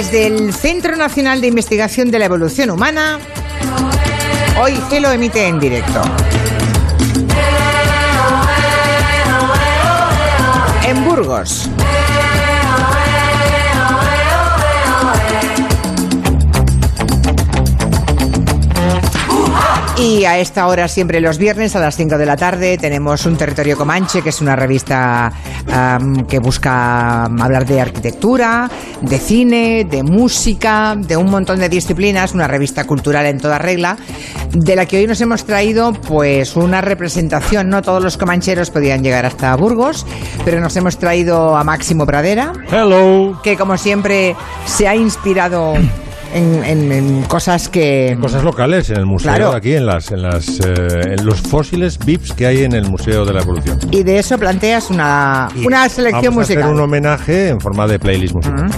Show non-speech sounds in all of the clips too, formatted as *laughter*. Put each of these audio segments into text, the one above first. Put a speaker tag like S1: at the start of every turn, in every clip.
S1: Desde el Centro Nacional de Investigación de la Evolución Humana, hoy Gelo emite en directo. En Burgos. Y a esta hora, siempre los viernes, a las 5 de la tarde, tenemos un Territorio Comanche, que es una revista que busca hablar de arquitectura, de cine, de música, de un montón de disciplinas, una revista cultural en toda regla, de la que hoy nos hemos traído pues una representación. No todos los comancheros podían llegar hasta Burgos, pero nos hemos traído a Máximo Pradera,
S2: Hello.
S1: que como siempre se ha inspirado en, en- en cosas que...
S2: Cosas locales en el museo,
S1: Claro.
S2: aquí en las, en las, eh, en los fósiles VIPs que hay en el Museo de la Evolución.
S1: Y de eso planteas una,
S2: Y
S1: una selección
S2: vamos a
S1: musical.
S2: hacer un homenaje en forma de playlist musical.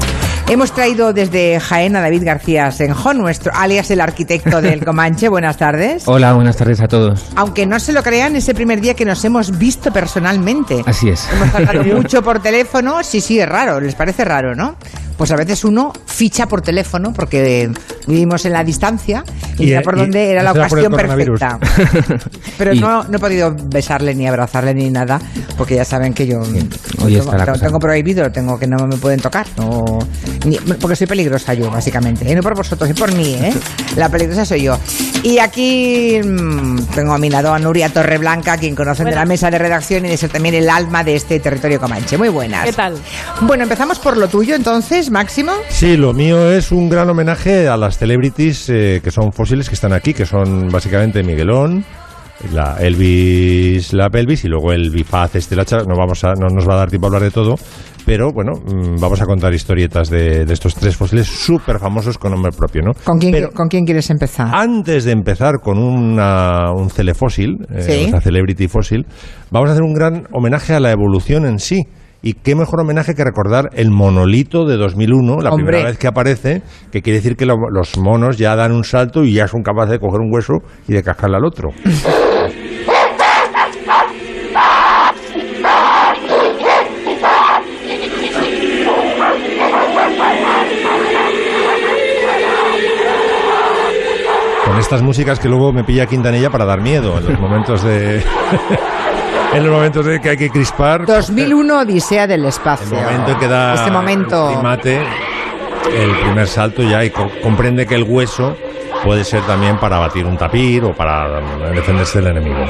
S1: Hemos traído desde Jaén a David García Senjo, nuestro alias el arquitecto del *laughs* Comanche. Buenas tardes.
S3: Hola, buenas tardes a todos.
S1: Aunque no se lo crean, es el primer día que nos hemos visto personalmente.
S3: Así es.
S1: Hemos hablado *laughs* mucho por teléfono. Sí, sí, es raro. Les parece raro, ¿no? Pues a veces uno ficha por teléfono porque vivimos en la distancia y,
S2: Y-
S1: mira por
S2: y-
S1: dónde era la ocasión perfecta. *laughs* Pero
S3: Y-
S1: no, no he podido besarle ni abrazarle ni nada porque ya saben que yo
S3: hoy
S1: tengo,
S3: está la
S1: tengo-
S3: cosa.
S1: tengo prohibido, tengo que no me pueden tocar. No, porque soy peligrosa yo, básicamente. Y no por vosotros, es por mí, ¿eh? *laughs* La peligrosa soy yo. Y aquí mm, tengo a mi lado a Nuria Torreblanca, quien conocen de la mesa de redacción y de ser también el alma de este territorio comanche. Muy buenas.
S4: ¿Qué tal?
S1: Bueno, empezamos por lo tuyo entonces, Máximo.
S2: Sí, lo mío es un gran homenaje a las celebrities eh, que son fósiles que están aquí, que son básicamente Miguelón, la Elvis, la pelvis y luego el bifaz este la. No vamos a, no nos va a dar tiempo a hablar de todo, pero bueno, mm, vamos a contar historietas de, de estos tres fósiles súper famosos con nombre propio, ¿no?
S1: ¿Con quién,
S2: Pero
S1: ¿Con quién quieres empezar?
S2: antes de empezar con una, un celefósil, eh,
S1: Sí.
S2: o sea, celebrity fósil, vamos a hacer un gran homenaje a la evolución en sí. Y qué mejor homenaje que recordar el monolito de 2001, la
S1: Hombre.
S2: primera vez que aparece, que quiere decir que lo- los monos ya dan un salto y ya son capaces de coger un hueso y de cascarle al otro. Con estas músicas que luego me pilla Quintanilla para dar miedo en los momentos de... *laughs* en los momentos de que hay que crispar.
S1: 2001 Odisea del
S2: El
S1: Espacio.
S2: momento en que da
S1: Este momento.
S2: el primate el primer salto ya y co- comprende que el hueso puede ser también para batir un tapir o para mm, defenderse del enemigo.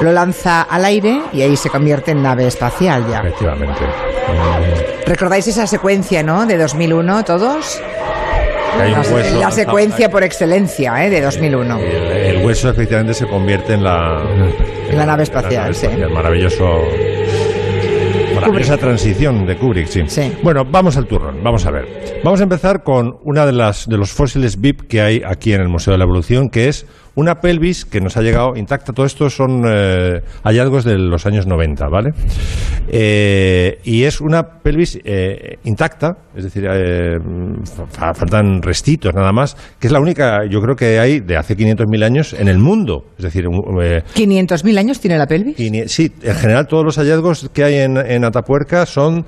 S1: Lo lanza al aire y ahí se convierte en nave espacial ya.
S2: Efectivamente.
S1: ¿Recordáis esa secuencia, no? De 2001, todos.
S2: Que hay un
S1: La-
S2: hueso
S1: la secuencia por excelencia, ¿eh? De 2001.
S2: Y el, el hueso efectivamente se convierte en la,
S1: En la nave espacial, sí.
S2: Maravilloso. Maravillosa transición de Kubrick, sí.
S1: Sí.
S2: Bueno, vamos al turrón, vamos a ver. Vamos a empezar con una de las de los fósiles VIP que hay aquí en el Museo de la Evolución, que es una pelvis que nos ha llegado intacta. Todo esto son eh, hallazgos de los años 90, ¿vale? Eh, y es una pelvis eh, intacta, es decir, eh, fa- faltan restitos nada más, que es la única, yo creo que hay de hace 500.000 años en el mundo. Es decir, un- eh,
S1: 500.000 años tiene la pelvis.
S2: sí, en general todos los hallazgos que hay en, en Atapuerca son...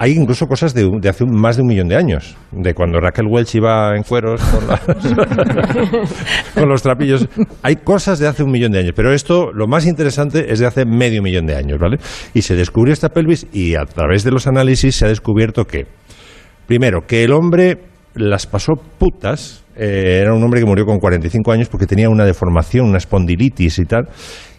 S2: Hay incluso cosas de, de hace un- más de un millón de años, de cuando Raquel Welch iba en cueros con, las- *laughs* con los trapillos. Hay cosas de hace un millón de años, pero esto, lo más interesante, es de hace medio millón de años, ¿vale? Y se descubrió esta pelvis y a través de los análisis se ha descubierto que, primero, que el hombre las pasó putas. eh, era un hombre que murió con 45 años porque tenía una deformación, una espondilitis y tal.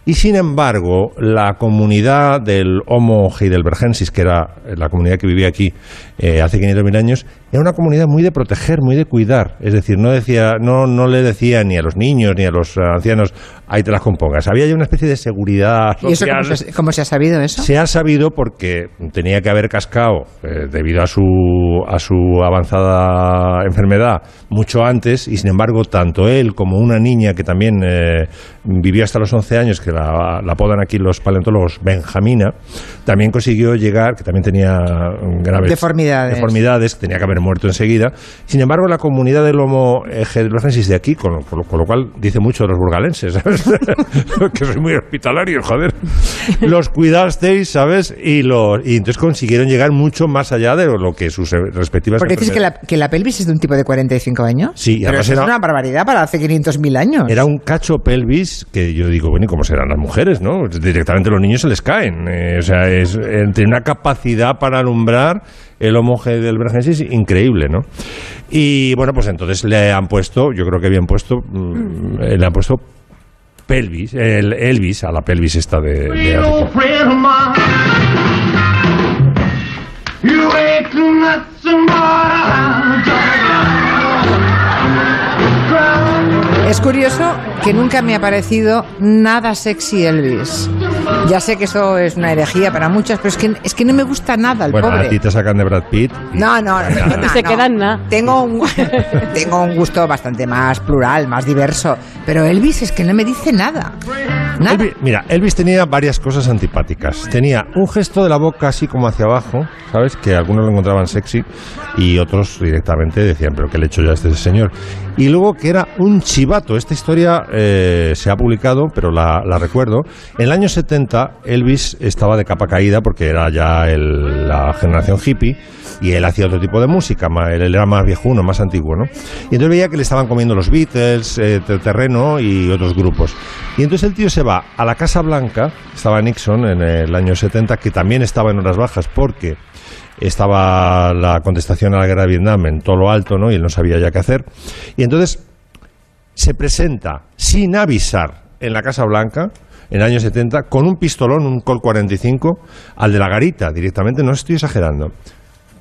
S2: Y sin embargo, la comunidad del Homo heidelbergensis, que era la comunidad que vivía aquí eh, hace 500.000 años, era una comunidad muy de proteger, muy de cuidar. Es decir, no, decía, no, no le decía ni a los niños ni a los ancianos, ahí te las compongas. Había ya una especie de seguridad
S1: ¿Y eso cómo
S2: social.
S1: se, cómo se ha sabido eso?
S2: Se ha sabido porque tenía que haber cascado, eh, debido a su, a su avanzada enfermedad, mucho antes, y sin embargo, tanto él como una niña que también eh, vivió hasta los 11 años, que la, la apodan aquí los paleontólogos Benjamina, también consiguió llegar, que también tenía graves
S1: Deformidades.
S2: deformidades, que tenía que haber muerto enseguida. Sin embargo, la comunidad del Homo heidelbergensis de aquí, con, con lo- con lo cual dice mucho de los burgalenses, ¿sabes? *laughs* que soy muy hospitalario, joder. Los cuidasteis, ¿sabes? Y, los, y entonces consiguieron llegar mucho más allá de lo que sus eh, respectivas
S1: Porque dices que la, que la pelvis es de un tipo de 45 años.
S2: Sí,
S1: pero
S2: además
S1: eso
S2: era-
S1: es una barbaridad para hace 500.000 años.
S2: Era un cacho pelvis que yo digo, bueno, ¿y cómo serán las mujeres, no? Directamente los niños se les caen. eh, o sea, es, eh, tiene una capacidad para alumbrar el Homo heidelbergensis increíble, ¿no? Y bueno, pues entonces le han puesto, yo creo que bien puesto, mm, le han puesto pelvis, el Elvis a la pelvis esta de, de África.
S1: Es curioso que nunca me ha parecido nada sexy Elvis. Ya sé que eso es una herejía para muchas, pero es que, es que no me gusta nada el
S2: Bueno,
S1: pobre.
S2: a ti te sacan de Brad Pitt. y-
S1: No, no, no, perdona,
S4: Y *laughs* se
S1: no.
S4: quedan na.
S1: Tengo un, *laughs* tengo un gusto bastante más plural, más diverso. Pero Elvis es que no me dice nada. Nada.
S2: Elvis- mira, Elvis tenía varias cosas antipáticas. Tenía un gesto de la boca así como hacia abajo, ¿sabes? Que algunos lo encontraban sexy y otros directamente decían, pero ¿qué le he hecho ya a este señor? Y luego que era un chivato. Esta historia eh, se ha publicado, pero la, la recuerdo. En el año 70, Elvis estaba de capa caída porque era ya la generación hippie y él hacía otro tipo de música, él era más viejuno, más antiguo, ¿no? Y entonces veía que le estaban comiendo los Beatles, eh, Te- Terreno y otros grupos. Y entonces el tío se va a la Casa Blanca, estaba Nixon en el año 70, que también estaba en horas bajas porque estaba la contestación a la guerra de Vietnam en todo lo alto, ¿no? Y él no sabía ya qué hacer. Y entonces se presenta sin avisar en la Casa Blanca en el año 70 con un pistolón, un Col 45, al de la garita directamente, no estoy exagerando.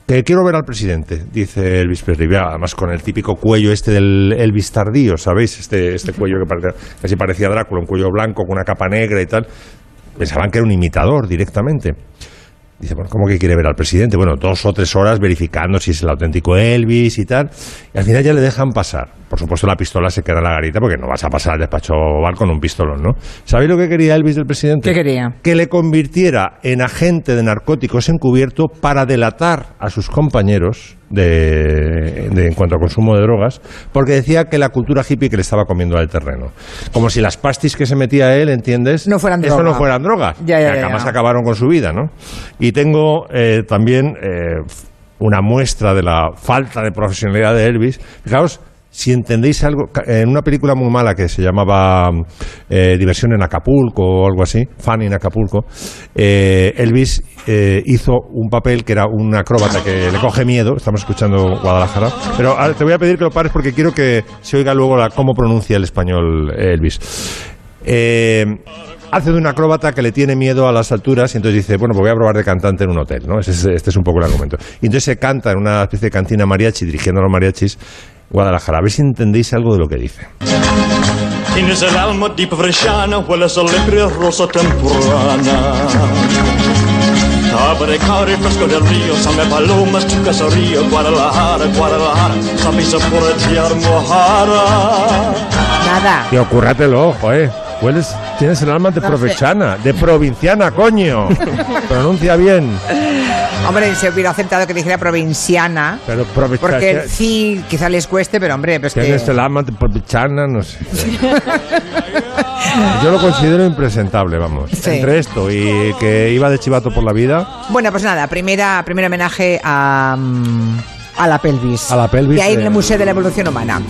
S2: Que quiero ver al presidente, dice Elvis Presley. Además con el típico cuello este del Elvis tardío, ¿sabéis? Este, este cuello que parecía- casi parecía Drácula, un cuello blanco con una capa negra y tal. Pensaban que era un imitador directamente. Dice, bueno, ¿cómo que quiere ver al presidente? Bueno, dos o tres horas verificando si es el auténtico Elvis y tal. Y al final ya le dejan pasar. Por supuesto, la pistola se queda en la garita porque no vas a pasar al despacho oval con un pistolón, ¿no? ¿Sabéis lo que quería Elvis del presidente?
S1: ¿Qué quería?
S2: Que le convirtiera en agente de narcóticos encubierto para delatar a sus compañeros de, de- en cuanto a consumo de drogas, porque decía que la cultura hippie que le estaba comiendo al terreno. Como si las pastis que se metía él, ¿entiendes?
S1: No fueran
S2: Eso
S1: droga.
S2: no fueran drogas.
S1: Ya, ya,
S2: que jamás
S1: ya.
S2: acabaron con su vida, ¿no? Y tengo eh, también eh, una muestra de la falta de profesionalidad de Elvis. Fijaos, si entendéis algo, en una película muy mala que se llamaba eh, Diversión en Acapulco o algo así, Funny en Acapulco, eh, Elvis eh, hizo un papel que era un acróbata que le coge miedo, estamos escuchando Guadalajara, pero ah, te voy a pedir que lo pares porque quiero que se oiga luego la, cómo pronuncia el español Elvis. Hace de un acróbata que le tiene miedo a las alturas y entonces dice, bueno, pues voy a probar de cantante en un hotel, ¿no? Ese es- este es un poco el argumento. Y entonces se canta en una especie de cantina mariachi, dirigiendo a los mariachis, Guadalajara. A ver si entendéis algo de lo que dice.
S5: Tienes el alma di bresciana, hueles a lepre rosa temprana. Abre cari fresco del río, same palomas, tu caserío, Guadalajara, Guadalajara, sapisa por el Almohara.
S1: Nada.
S2: Tío, currátelo, ojo, eh. Hueles, tienes el alma de provechana, de provinciana, coño. *laughs* Pronuncia bien.
S1: Hombre, se hubiera aceptado que dijera provinciana.
S2: Pero provechana.
S1: Porque el sí quizá les cueste, pero hombre, pues que...
S2: Tienes el alma de provechana, no sé. Yo lo considero impresentable, vamos.
S1: Sí.
S2: Entre esto y que iba de chivato por la vida.
S1: Bueno, pues nada, primera, primer homenaje a, mm, a la pelvis.
S2: A la pelvis,
S1: Que hay en
S2: eh.
S1: el Museo de la Evolución Humana.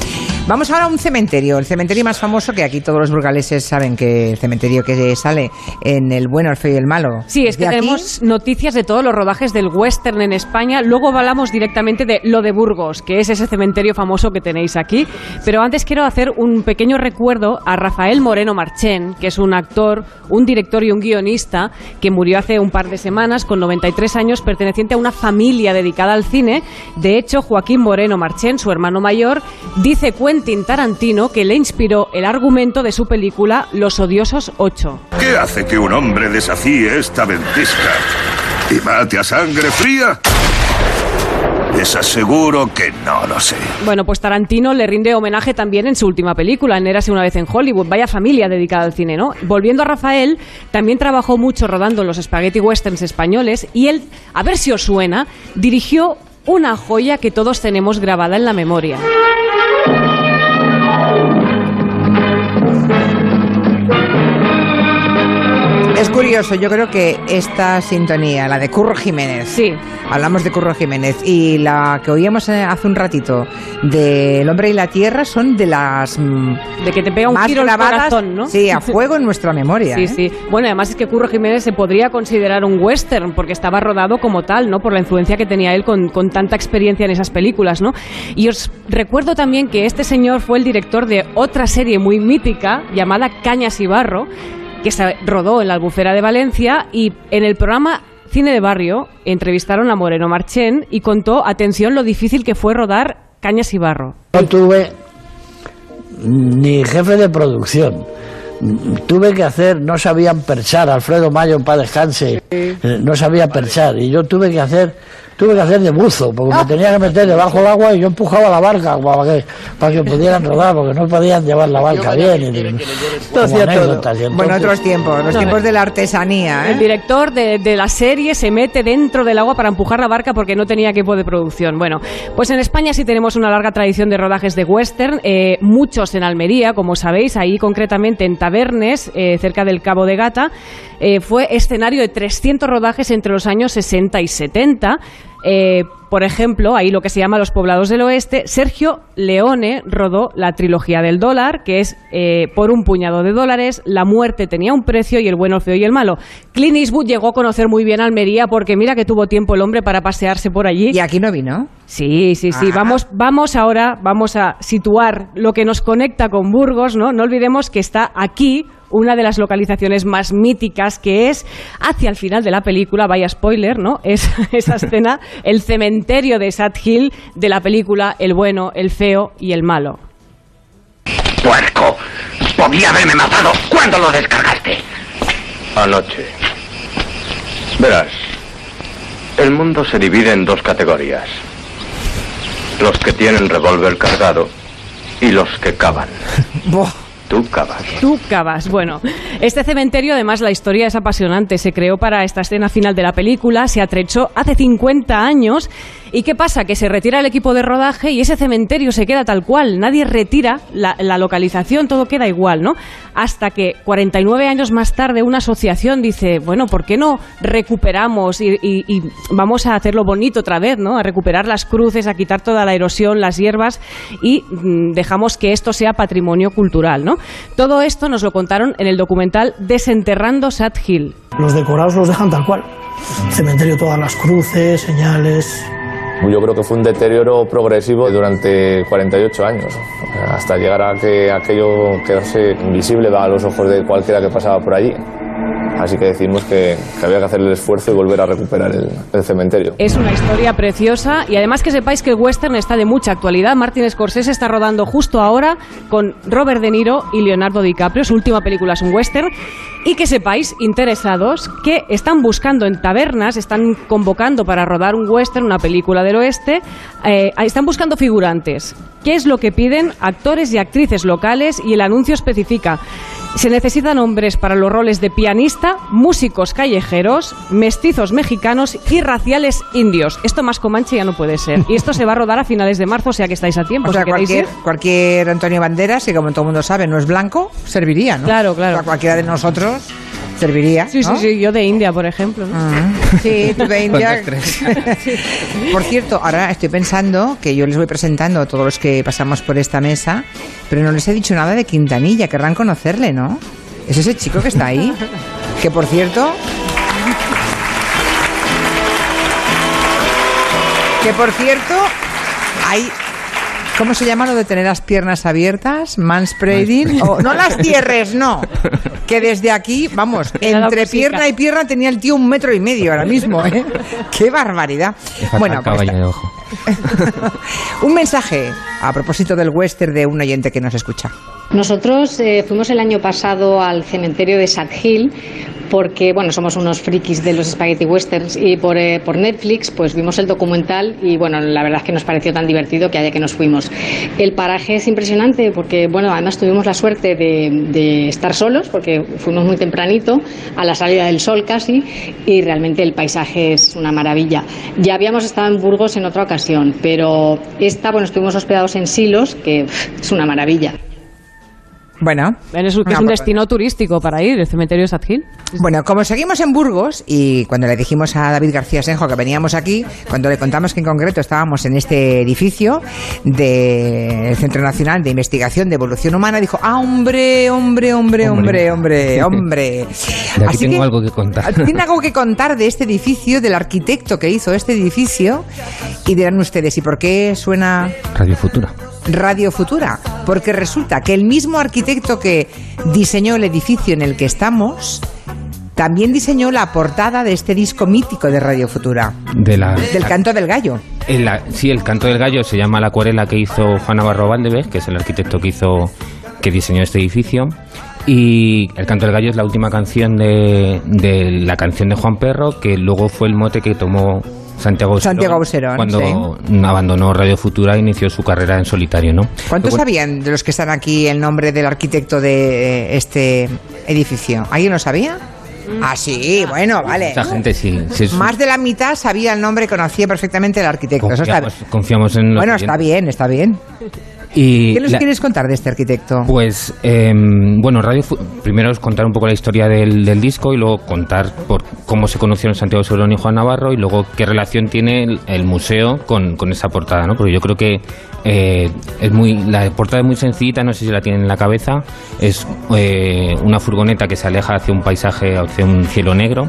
S1: Vamos ahora a un cementerio, el cementerio más famoso que aquí todos los burgaleses saben que el cementerio que sale en el bueno, el feo y el malo.
S4: Sí, es que
S1: aquí,
S4: tenemos noticias de todos los rodajes del western en España. Luego hablamos directamente de lo de Burgos, que es ese cementerio famoso que tenéis aquí. Pero antes quiero hacer un pequeño recuerdo a Rafael Moreno Marchén, que es un actor, un director y un guionista que murió hace un par de semanas con 93 años, perteneciente a una familia dedicada al cine. De hecho, Joaquín Moreno Marchén, su hermano mayor, dice Quentin Tarantino que le inspiró el argumento de su película Los Odiosos 8.
S6: ¿Qué hace que un hombre desafíe esta ventisca y mate a sangre fría? Les aseguro que no lo sé.
S4: Bueno, pues Tarantino le rinde homenaje también en su última película, en Érase una vez en Hollywood. Vaya familia dedicada al cine, ¿no? Volviendo a Rafael, también trabajó mucho rodando los spaghetti westerns españoles y él, a ver si os suena, dirigió una joya que todos tenemos grabada en la memoria.
S1: Es curioso, yo creo que esta sintonía, la de Curro Jiménez,
S4: Sí.
S1: hablamos de Curro Jiménez, y la que oíamos eh, hace un ratito de El hombre y la tierra son de las mm,
S4: De que te pega un
S1: más
S4: giro el corazón, ¿no?
S1: sí, a *laughs* fuego en nuestra memoria.
S4: Sí,
S1: ¿eh?
S4: sí. Bueno, además es que Curro Jiménez se podría considerar un western porque estaba rodado como tal, ¿no? Por la influencia que tenía él con, con tanta experiencia en esas películas, ¿no? Y os recuerdo también que este señor fue el director de otra serie muy mítica llamada Cañas y Barro, que se rodó en la Albufera de Valencia y en el programa Cine de Barrio entrevistaron a Moreno Marchén y contó, atención, lo difícil que fue rodar Cañas y Barro.
S7: No tuve ni jefe de producción. Tuve que hacer, no sabían perchar, Alfredo Mayo en paz descanse, eh, no sabía perchar, y yo tuve que hacer, tuve que hacer de buzo, porque me tenía que meter debajo del agua y yo empujaba la barca para que, para que pudieran rodar, porque no podían llevar la barca bien. Y, como anécdotas, y
S1: Bueno,
S7: entonces-
S1: otros tiempos, los
S4: No,
S1: tiempos de la artesanía. ¿eh?
S4: El director de, de la serie se mete dentro del agua para empujar la barca porque no tenía equipo de producción. Bueno, pues en España sí tenemos una larga tradición de rodajes de western, eh, muchos en Almería, como sabéis, ahí concretamente en Tabernes, eh, cerca del Cabo de Gata, eh, fue escenario de 300 rodajes entre los años 60 y 70. Eh, por ejemplo, ahí lo que se llama Los Poblados del Oeste, Sergio Leone rodó la trilogía del dólar, que es eh, por un puñado de dólares, la muerte tenía un precio y el bueno, el feo y el malo. Clint Eastwood llegó a conocer muy bien Almería porque mira que tuvo tiempo el hombre para pasearse por allí.
S1: Y aquí no vino.
S4: Sí, sí, sí.
S1: Ah.
S4: Vamos, vamos ahora, vamos a situar lo que nos conecta con Burgos, ¿no? No olvidemos que está aquí una de las localizaciones más míticas que es hacia el final de la película, vaya spoiler, ¿no? Es *laughs* esa escena, *laughs* el cementerio de Sad Hill de la película El bueno, el feo y el malo.
S6: ¡Puerco! Podía haberme matado. ¿Cuándo lo descargaste?
S8: Anoche. Verás, el mundo se divide en dos categorías. Los que tienen revólver cargado y los que cavan. *laughs* Tú cavas.
S4: Tú cavas. Bueno, este cementerio, además, la historia es apasionante. Se creó para esta escena final de la película, se atrechó hace 50 años. ¿Y qué pasa? Que se retira el equipo de rodaje y ese cementerio se queda tal cual. Nadie retira la, localización, todo queda igual, ¿no? Hasta que 49 años más tarde una asociación dice, bueno, ¿por qué no recuperamos y vamos a hacerlo bonito otra vez, ¿no? A recuperar las cruces, a quitar toda la erosión, las hierbas y mm, dejamos que esto sea patrimonio cultural, ¿no? Todo esto nos lo contaron en el documental Desenterrando Sad Hill.
S9: Los decorados los dejan tal cual. Cementerio, todas las cruces, señales.
S10: Yo creo que fue un deterioro progresivo durante 48 años, hasta llegar a que aquello quedase invisible a los ojos de cualquiera que pasaba por allí. Así que decidimos que, había que hacer el esfuerzo y volver a recuperar el, el cementerio.
S4: Es una historia preciosa y además que sepáis que el western está de mucha actualidad. Martin Scorsese está rodando justo ahora con Robert De Niro y Leonardo DiCaprio. Su última película es un western. Y que sepáis, interesados, que están buscando en tabernas, están convocando para rodar un western, una película del oeste, eh, están buscando figurantes. ¿Qué es lo que piden actores y actrices locales? Y el anuncio especifica. Se necesitan hombres para los roles de pianista, músicos callejeros, mestizos mexicanos y raciales indios. Esto más comanche ya no puede ser. Y esto se va a rodar a finales de marzo, o sea que estáis a tiempo.
S1: O sea,
S4: si
S1: cualquier Antonio Banderas, que como todo el mundo sabe no es blanco, serviría, ¿no?
S4: Claro, claro.
S1: O sea, cualquiera de nosotros serviría.
S4: Sí,
S1: ¿no?
S4: sí, sí, yo de India, por ejemplo. ¿no?
S1: Ah, Sí, tú de India. *laughs* Por cierto, ahora estoy pensando que yo les voy presentando a todos los que pasamos por esta mesa, pero no les he dicho nada de Quintanilla, querrán conocerle, ¿no? Es ese chico que está ahí. *laughs* Que por cierto. Que por cierto, hay. ¿Cómo se llama lo de tener las piernas abiertas? Manspreading. O, no las cierres, no. Que desde aquí, vamos, entre pierna y pierna tenía el tío un metro y medio ahora mismo, ¿eh? ¡Qué barbaridad! Bueno, pues,
S11: caballo de ojo. *laughs*
S1: un mensaje a propósito del western de un oyente que nos escucha.
S12: Nosotros eh, fuimos el año pasado al cementerio de Sad Hill
S11: porque bueno, somos unos frikis de los spaghetti westerns y por, eh, por Netflix pues vimos el documental y bueno, la verdad es que nos pareció tan divertido que allá que nos fuimos. El paraje es impresionante porque bueno, además tuvimos la suerte de, estar solos porque fuimos muy tempranito, a la salida del sol casi, y realmente el paisaje es una maravilla. Ya habíamos estado en Burgos en otra ocasión, pero esta, bueno, estuvimos hospedados en Silos, que es una maravilla.
S1: Bueno,
S4: Es un, es
S1: pues-
S4: destino turístico para ir, el cementerio de Sad Hill.
S1: Bueno, como seguimos en Burgos y cuando le dijimos a David García Senjo que veníamos aquí, cuando le contamos que en concreto estábamos en este edificio del Centro Nacional de Investigación de Evolución Humana, dijo, ah, hombre, hombre, hombre, hombre, hombre, hombre. *laughs*
S12: De aquí
S1: Así
S12: tengo
S1: que-
S12: algo que contar. *laughs*
S1: Tiene algo que contar de este edificio, del arquitecto que hizo este edificio, y dirán ustedes, ¿y por qué suena
S12: Radio Futura.
S1: Radio Futura? Porque resulta que el mismo arquitecto que diseñó el edificio en el que estamos, también diseñó la portada de este disco mítico de Radio Futura,
S12: De la,
S1: del canto del gallo.
S12: en la- sí, el canto del gallo se llama la acuarela que hizo Juan Navarro Valdevez, que es el arquitecto que hizo, que diseñó este edificio. Y el canto del gallo es la última canción de, de la canción de Juan Perro, que luego fue el mote que tomó Santiago
S1: Santiago Auserón,
S12: cuando abandonó Radio Futura e inició su carrera en solitario, ¿no?
S1: ¿Cuántos
S12: Luego-
S1: sabían de los que están aquí el nombre del arquitecto de eh, este edificio? ¿Alguien lo sabía? Ah, sí, bueno, vale.
S12: Mucha gente sí. sí
S1: Más de la mitad sabía el nombre y conocía perfectamente el arquitecto. Eso está-
S12: confiamos, confiamos en
S1: Bueno, está bien, está bien.
S12: Y
S1: ¿Qué nos
S12: la-
S1: quieres contar de este arquitecto?
S12: Pues, em, bueno, Radio primero es contar un poco la historia del, del disco y luego contar por cómo se conocieron Santiago Segurón y Juan Navarro y luego qué relación tiene el, el museo con, con esa portada, ¿no? Porque yo creo que eh, es muy la portada es muy sencillita, no sé si la tienen en la cabeza, es eh, una furgoneta que se aleja hacia un paisaje, hacia un cielo negro.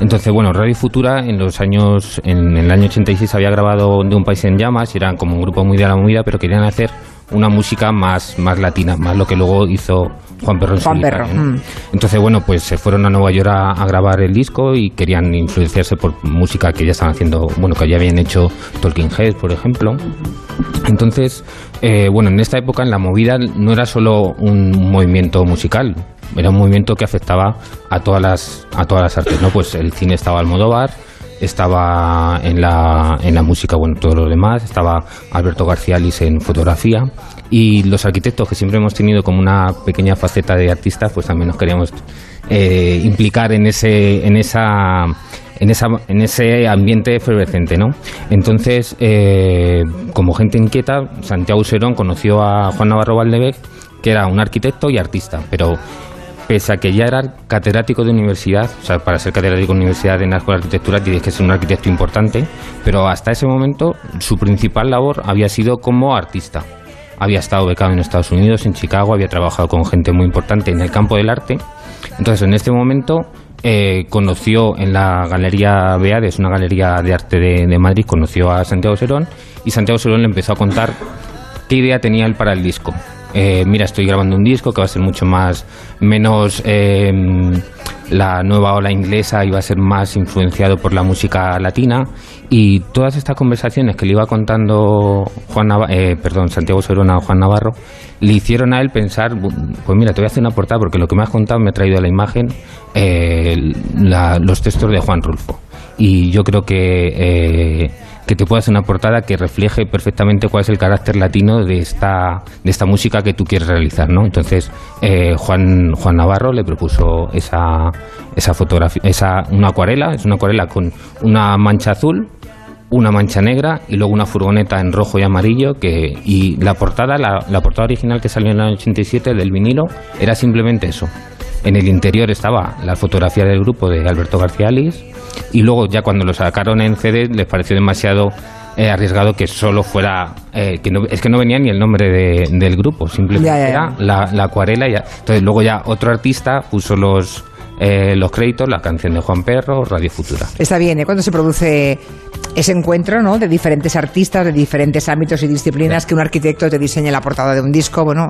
S12: Entonces, bueno, Radio Futura en los años, en, el año 86 había grabado De un país en llamas y eran como un grupo muy de la movida, pero querían hacer una música más, más latina, más lo que luego hizo Juan Perro en
S1: Juan Perro,
S12: ¿no?
S1: mm.
S12: Entonces, bueno, pues se fueron a Nueva York a, a grabar el disco y querían influenciarse por música que ya estaban haciendo, bueno, que ya habían hecho Talking Heads, por ejemplo. Entonces, eh, bueno, en esta época en la movida no era solo un movimiento musical, era un movimiento que afectaba a todas las, a todas las artes, ¿no? Pues el cine estaba al Almodóvar, estaba en la, en la música, bueno, todos los demás, estaba Alberto García Lis en fotografía y los arquitectos que siempre hemos tenido como una pequeña faceta de artistas, pues también nos queríamos eh, implicar en ese, en esa en, esa, en ese ambiente efervescente, ¿no? Entonces, eh, como gente inquieta, Santiago Serón conoció a Juan Navarro Valdevez, que era un arquitecto y artista, pero pese a que ya era catedrático de universidad, o sea, para ser catedrático de universidad en la escuela de arquitectura tienes que ser un arquitecto importante, pero hasta ese momento su principal labor había sido como artista. Había estado becado en Estados Unidos, en Chicago, había trabajado con gente muy importante en el campo del arte. Entonces, en este momento eh, conoció en la Galería Beades, una galería de arte de, de Madrid, conoció a Santiago Serón y Santiago Serón le empezó a contar qué idea tenía él para el disco. Eh, mira, estoy grabando un disco que va a ser mucho más, menos eh, la nueva ola inglesa y va a ser más influenciado por la música latina. Y todas estas conversaciones que le iba contando Juan Nava- eh, perdón, Santiago Serona a Juan Navarro, le hicieron a él pensar, pues mira, te voy a hacer una portada porque lo que me has contado me ha traído a la imagen eh, la- los textos de Juan Rulfo. Y yo creo que, que te puedo hacer una portada que refleje perfectamente cuál es el carácter latino de esta, de esta música que tú quieres realizar, ¿no? Entonces, eh, Juan, Juan Navarro le propuso esa, esa fotografía, esa, una acuarela, es una acuarela con una mancha azul, una mancha negra y luego una furgoneta en rojo y amarillo que y la portada la, la portada original que salió en el año 87 del vinilo era simplemente eso en el interior estaba la fotografía del grupo de Alberto García Lis y luego ya cuando lo sacaron en CD les pareció demasiado eh, arriesgado que solo fuera eh, que no, es que no venía ni el nombre de- del grupo simplemente
S1: Ya, ya, ya.
S12: era la, la acuarela y ya. entonces luego ya otro artista puso los eh, los créditos la canción de Juan Perro Radio Futura
S1: Está bien, ¿eh? Cuando se produce ese encuentro ¿no? de diferentes artistas, de diferentes ámbitos y disciplinas, que un arquitecto te diseñe la portada de un disco. Bueno,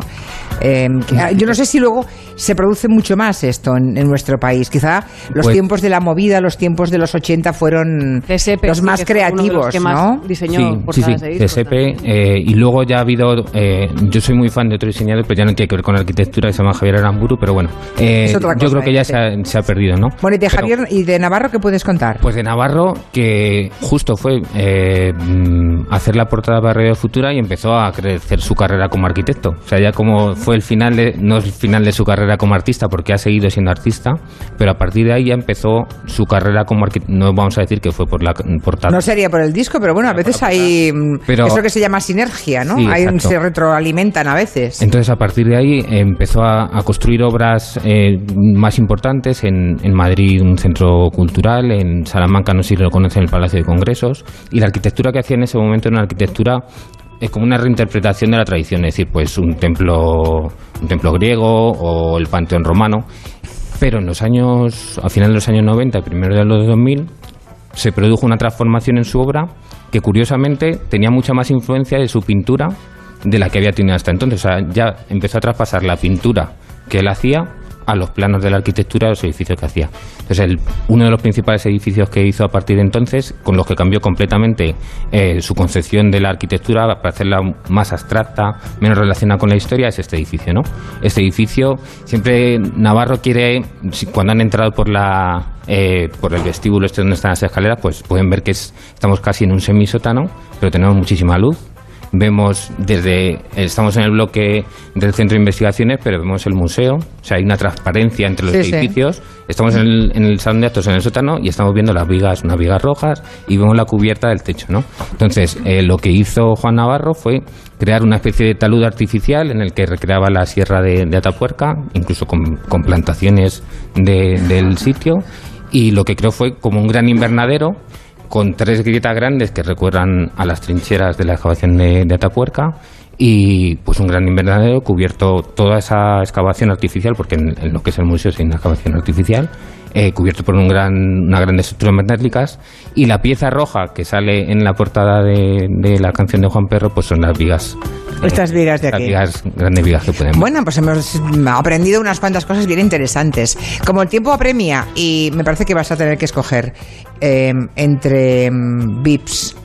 S1: eh, que- yo no sé si luego se produce mucho más esto en, en nuestro país. Quizá los
S12: Pues-
S1: tiempos de la movida, los tiempos de los 80 fueron
S4: CSP,
S1: los más
S4: que fue uno de los
S1: creativos,
S4: que más
S1: ¿no?
S4: diseñó
S12: Sí, sí,
S4: portadas
S12: sí,
S4: de
S12: CSP. eh, y luego ya ha habido. eh, yo soy muy fan de otro diseñador, pero ya no tiene que ver con arquitectura, que se llama Javier Aramburu, pero bueno. eh,
S1: Es otra
S12: yo creo que ya se ha, se ha perdido, ¿no?
S1: Bueno, y de
S12: Pero-
S1: Javier y de Navarro, ¿qué puedes contar?
S12: Pues de Navarro, que justo fue eh, mm, hacer la portada para Radio Futura y empezó a crecer su carrera como arquitecto. O sea, ya como fue el final, de, no el final de su carrera como artista, porque ha seguido siendo artista, pero a partir de ahí ya empezó su carrera como arquitecto. No vamos a decir que fue por la portada.
S1: No sería por el disco, pero bueno, a veces hay mm,
S12: Pero-
S1: eso que se llama sinergia, ¿no?
S12: Sí,
S1: hay,
S12: exacto.
S1: se retroalimentan a veces.
S12: Entonces, a partir de ahí empezó a, a construir obras eh, más importantes en, en Madrid, un centro cultural, en Salamanca, no sé si lo conocen, el Palacio de Y la arquitectura que hacía en ese momento era una arquitectura es como una reinterpretación de la tradición, es decir, pues un templo, un templo griego o el panteón romano. Pero en los años, a final de los años 90 y primero de los 2000, se produjo una transformación en su obra que curiosamente tenía mucha más influencia de su pintura de la que había tenido hasta entonces. O sea, ya empezó a traspasar la pintura que él hacía a los planos de la arquitectura de los edificios que hacía. Entonces, el- uno de los principales edificios que hizo a partir de entonces, con los que cambió completamente eh, su concepción de la arquitectura para hacerla más abstracta, menos relacionada con la historia, es este edificio, ¿no? Este edificio, siempre Navarro quiere, cuando han entrado por la eh, por el vestíbulo este donde están las escaleras, pues pueden ver que es- estamos casi en un semisótano, pero tenemos muchísima luz. Vemos desde, estamos en el bloque del centro de investigaciones, pero vemos el museo, o sea, hay una transparencia entre los
S1: Sí, sí.
S12: edificios. Estamos en el, en el salón de actos, en el sótano, y estamos viendo las vigas, unas vigas rojas, y vemos la cubierta del techo, ¿no? Entonces, eh, lo que hizo Juan Navarro fue crear una especie de talud artificial en el que recreaba la sierra de, de Atapuerca, incluso con, con plantaciones de- del sitio, y lo que creó fue como un gran invernadero con tres grietas grandes que recuerdan a las trincheras de la excavación de, de Atapuerca y pues un gran invernadero cubierto toda esa excavación artificial, porque en, en lo que es el museo es una excavación artificial, eh, cubierto por un gran, una gran estructuras metálicas y la pieza roja que sale en la portada de, de la canción de Juan Perro pues son las vigas.
S1: Estas vigas de
S12: Las
S1: aquí.
S12: vigas, grandes vigas que podemos.
S1: Bueno, pues hemos aprendido unas cuantas cosas bien interesantes. Como el tiempo apremia, y me parece que vas a tener que escoger eh, entre mm, VIPs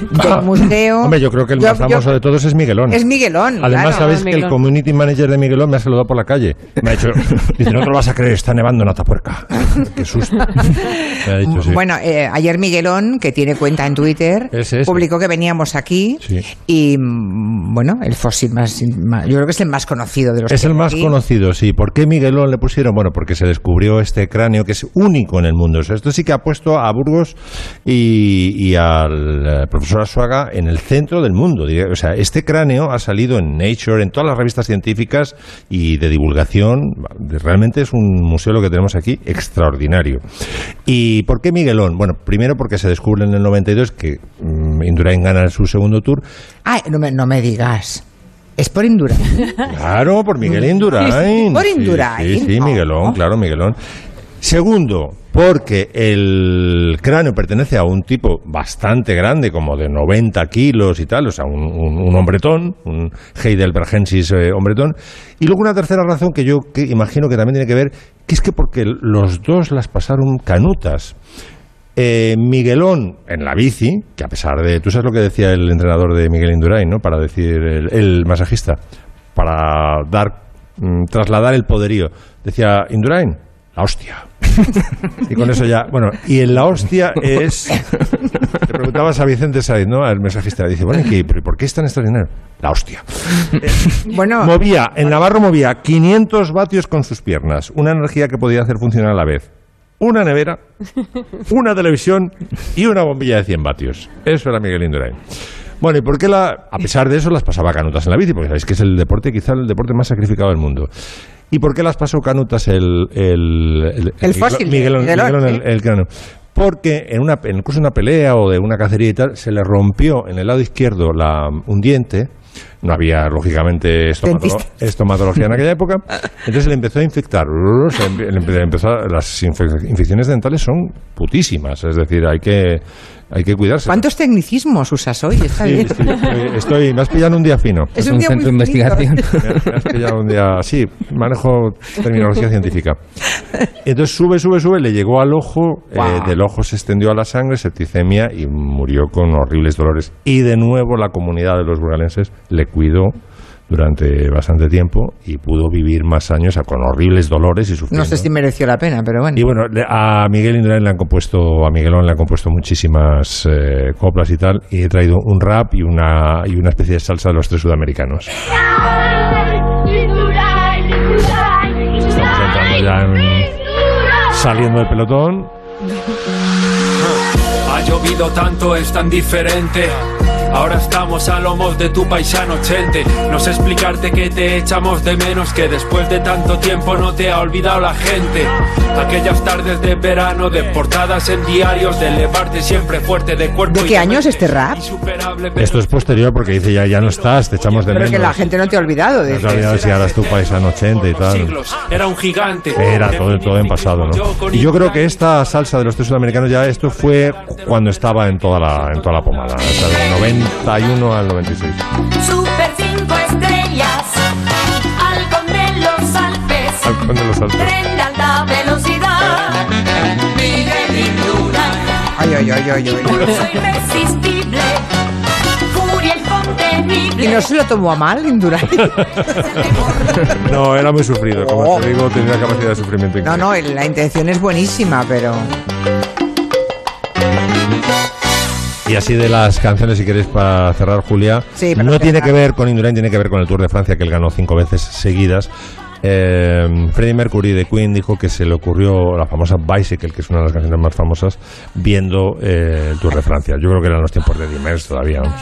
S1: *laughs* del museo.
S2: Hombre, yo creo que el
S1: Yo-
S2: más
S1: yo-
S2: famoso de todos es Miguelón.
S1: Es Miguelón.
S2: Además,
S1: claro.
S2: sabéis que el community manager de Miguelón me ha saludado por la calle. Me ha dicho, *laughs* dice, no te lo vas a creer, está nevando en Atapuerca. Qué susto. *laughs* Me ha dicho, sí.
S1: Bueno, eh, ayer Miguelón, que tiene cuenta en Twitter, publicó que veníamos aquí
S2: Sí.
S1: y, mm, bueno, el fósil más, más- Yo creo que es el más conocido de los
S2: Es
S1: que
S2: el más
S1: aquí.
S2: conocido, sí. ¿Por qué Miguelón le pusieron? Bueno, porque se descubrió este cráneo que es único en el mundo. O sea, esto sí que ha puesto a Burgos y, y al eh, profesor en el centro del mundo. O sea, este cráneo ha salido en Nature, en todas las revistas científicas y de divulgación. Realmente es un museo lo que tenemos aquí extraordinario. ¿Y por qué Miguelón? Bueno, primero porque se descubre en el 92 que mm, Indurain gana su segundo tour
S1: Ay, no me, no me digas. Es por Indurain. *laughs*
S2: Claro, por Miguel Indurain. *laughs*
S1: Por
S2: Sí,
S1: Indurain.
S2: Sí, sí, Miguelón, claro, Miguelón. Segundo, porque el cráneo pertenece a un tipo bastante grande, como de 90 kilos y tal, o sea, un, un- un hombretón, un Heidelbergensis eh, hombretón. Y luego una tercera razón que yo que imagino que también tiene que ver, que es que porque los dos las pasaron canutas. Eh, Miguelón en la bici, que a pesar de. Tú sabes lo que decía el entrenador de Miguel Indurain, ¿no? Para decir. El, masajista. Para dar. mm, trasladar el poderío. Decía Indurain, la hostia. y con eso ya. Bueno, y en la hostia es. Le preguntabas a Vicente Saiz, ¿no? Al mensajista. Dice, bueno, ¿y ¿por qué es tan extraordinario? La hostia.
S1: Bueno,
S2: Movía, en Navarro movía 500 vatios con sus piernas. Una energía que podía hacer funcionar a la vez. Una nevera, una televisión y una bombilla de 100 vatios. Eso era Miguel Indurain. Bueno, ¿y por qué la, a pesar de eso las pasaba canutas en la bici? Porque sabéis que es el deporte, quizá el deporte más sacrificado del mundo. ¿Y por qué las pasó canutas el... El,
S1: El fósil de
S2: Miguelón,
S1: Miguelón,
S2: Miguelón,
S1: ¿sí?
S2: el, el cráneo. Porque en, una, en el curso de una pelea o de una cacería y tal, se le rompió en el lado izquierdo la, un diente, No había, lógicamente, estomatolo- estomatología en aquella época. *laughs* Entonces le empezó a infectar. Empe- le empe- le empezó a- las infe- infecciones dentales son putísimas. Es decir, hay que, hay que cuidarse.
S1: ¿Cuántos tecnicismos usas hoy? Está
S2: Sí,
S1: bien.
S2: sí, estoy, estoy- me has pillado en un día fino.
S1: Es un día muy finito.
S2: Me, me has pillado un día. Sí, manejo terminología científica. Entonces sube, sube, sube, le llegó al ojo, eh, del ojo se extendió a la sangre, septicemia y murió con horribles dolores. Y de nuevo la comunidad de los burgalenses le cuidó durante bastante tiempo y pudo vivir más años con horribles dolores y sufriendo.
S1: No sé si mereció la pena, pero bueno.
S2: Y bueno, le- a Miguel Indurain le han compuesto, a Miguelón le han compuesto muchísimas eh, coplas y tal, y he traído un rap y una, y una especie de salsa de los tres sudamericanos. Estamos entrando ya en- saliendo del pelotón.
S13: Ha llovido tanto, es tan diferente. Ahora estamos a lomos de tu paisano Chente. No sé explicarte que te echamos de menos, que después de tanto tiempo no te ha olvidado la gente. Aquellas tardes de verano, de portadas en diarios, de elevarte siempre fuerte de cuerpo.
S1: ¿De
S13: y
S1: qué año es este rap?
S2: Esto es posterior porque dice ya, ya no estás, te echamos de
S1: Pero
S2: menos.
S1: que la gente no te ha olvidado de
S2: No te olvidas si ahora es tu paisano 80 y tal.
S13: Era un gigante.
S2: Era todo, todo en pasado, ¿no? Y yo creo que esta salsa de los tres sudamericanos ya esto fue cuando estaba en toda la, en toda la pomada, o sea, del 91 al 96.
S14: Super 5 estrellas, halcón de los Alpes,
S2: Halcón de los Alpes.
S14: tren de alta velocidad, Miguel Indurain,
S1: Ay, ay, ay, ay, ay.
S14: irresistible, furia incontenible.
S1: Y no se lo tomó a mal, Indurain. *laughs*
S2: No, era muy sufrido, como te digo, tenía capacidad de sufrimiento
S1: No,
S2: increíble.
S1: no, la intención es buenísima, pero...
S2: Y así de las canciones, si queréis, para cerrar, Julia,
S1: Sí,
S2: no tiene
S1: cerrar.
S2: que ver con Indurain, tiene que ver con el Tour de Francia, que él ganó cinco veces seguidas. Eh, Freddie Mercury de Queen dijo que se le ocurrió la famosa Bicycle, que es una de las canciones más famosas, viendo eh, el Tour de Francia. Yo creo que eran los tiempos de Dimers todavía. ¿no?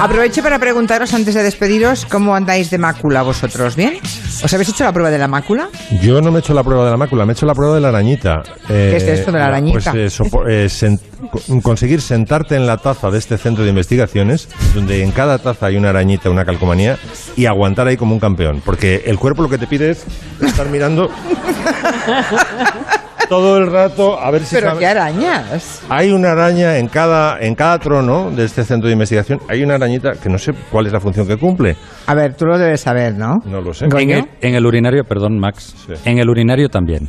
S1: Aprovecho para preguntaros antes de despediros cómo andáis de mácula vosotros, ¿bien? ¿Os habéis hecho la prueba de la mácula?
S2: Yo no me he hecho la prueba de la mácula, me he hecho la prueba de la arañita. Eh,
S1: ¿Qué es esto de la arañita?
S2: Pues eh, eh, sen- co- conseguir sentarte en la taza de este centro de investigaciones, donde en cada taza hay una arañita, una calcomanía, y aguantar ahí como un campeón. Porque el cuerpo lo que te pide es estar mirando *laughs* todo el rato a ver si
S1: ¿Pero
S2: sabe-
S1: qué arañas?
S2: Hay una araña en cada, en cada trono de este centro de investigación. Hay una arañita que no sé cuál es la función que cumple.
S1: A ver, tú lo debes saber, ¿no?
S2: No lo sé.
S15: En el, en el urinario, perdón, Max. En el urinario también.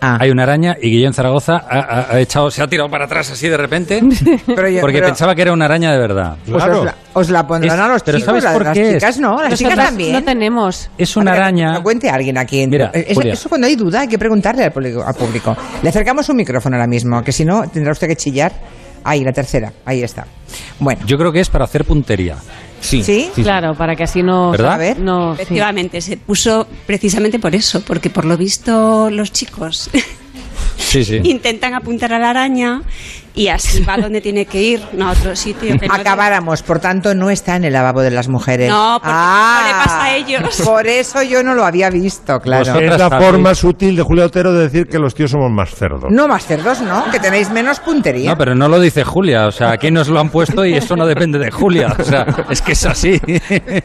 S1: Ah.
S15: Hay una araña y Guillén Zaragoza ha, ha- ha echado, se ha tirado para atrás así de repente *laughs*
S1: Pero yo-
S15: porque
S1: pero-
S15: pensaba que era una araña de verdad.
S1: Pues os, la, os la pondrán
S15: Es-
S1: a los
S15: pero
S1: chicos,
S15: ¿sabes
S1: las,
S15: por
S1: las
S15: qué es?
S1: chicas no, las chicas también.
S4: no tenemos.
S15: Es una araña.
S1: que lo cuente alguien aquí.
S15: Mira,
S1: eso,
S15: Julia.
S1: eso cuando hay duda hay que preguntarle al público, al público. Le acercamos un micrófono ahora mismo, que si no tendrá usted que chillar. Ahí, la tercera, ahí está. Bueno.
S15: Yo creo que es para hacer puntería.
S4: Sí, claro, para que así no...
S15: ¿Verdad?
S1: A ver.
S4: No, sí.
S16: Efectivamente, se puso precisamente por eso, porque por lo visto los chicos
S15: Sí, sí. *laughs*
S16: intentan apuntar a la araña y así va donde tiene que ir, no a otro sitio. que no
S1: Acabáramos, por tanto, no está en el lavabo de las mujeres.
S16: No, porque
S1: Ah,
S16: no le pasa a ellos.
S1: Por eso yo no lo había visto, claro.
S2: es la forma sutil de Julio Otero de decir que los tíos somos más cerdos.
S1: No más cerdos, ¿no? Que tenéis menos puntería.
S15: No, pero no lo dice Julia. O sea, aquí nos lo han puesto y eso no depende de Julia. O sea, es que es así. *laughs*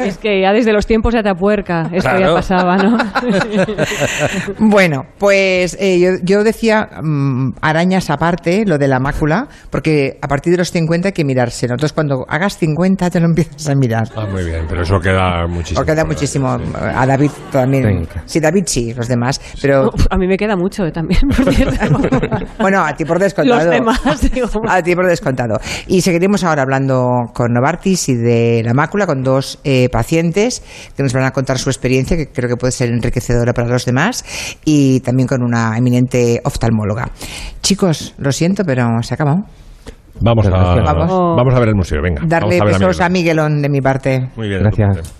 S4: Es que ya desde los tiempos de Atapuerca esto ya
S15: Claro.
S4: pasaba, ¿no? *laughs*
S1: Bueno, pues eh, yo, yo decía mm, arañas aparte, lo de la mácula, porque a partir de los 50 hay que mirárselo. Entonces, cuando hagas 50 te lo empiezas a mirar.
S2: Ah, muy bien, pero eso queda muchísimo.
S1: Porque da muchísimo. A David también.
S2: Venga.
S1: Sí, David sí, los demás. Pero *laughs*
S4: A mí me queda mucho eh, también, por *laughs* cierto.
S1: bueno, a ti por descontado.
S4: Los demás, *laughs* digo.
S1: A ti por descontado. Y seguiremos ahora hablando con Novartis y de la mácula, con dos eh, pacientes que nos van a contar su experiencia, que creo que puede ser enriquecedora para los demás, y también con una eminente oftalmóloga. Chicos, lo siento, pero se ha acabado.
S2: Vamos a,
S1: Vamos.
S2: vamos a ver el museo, venga.
S1: Darle
S2: vamos a ver a
S1: besos a
S2: Miguel.
S1: Miguelón de mi parte.
S2: Muy bien.
S12: Gracias.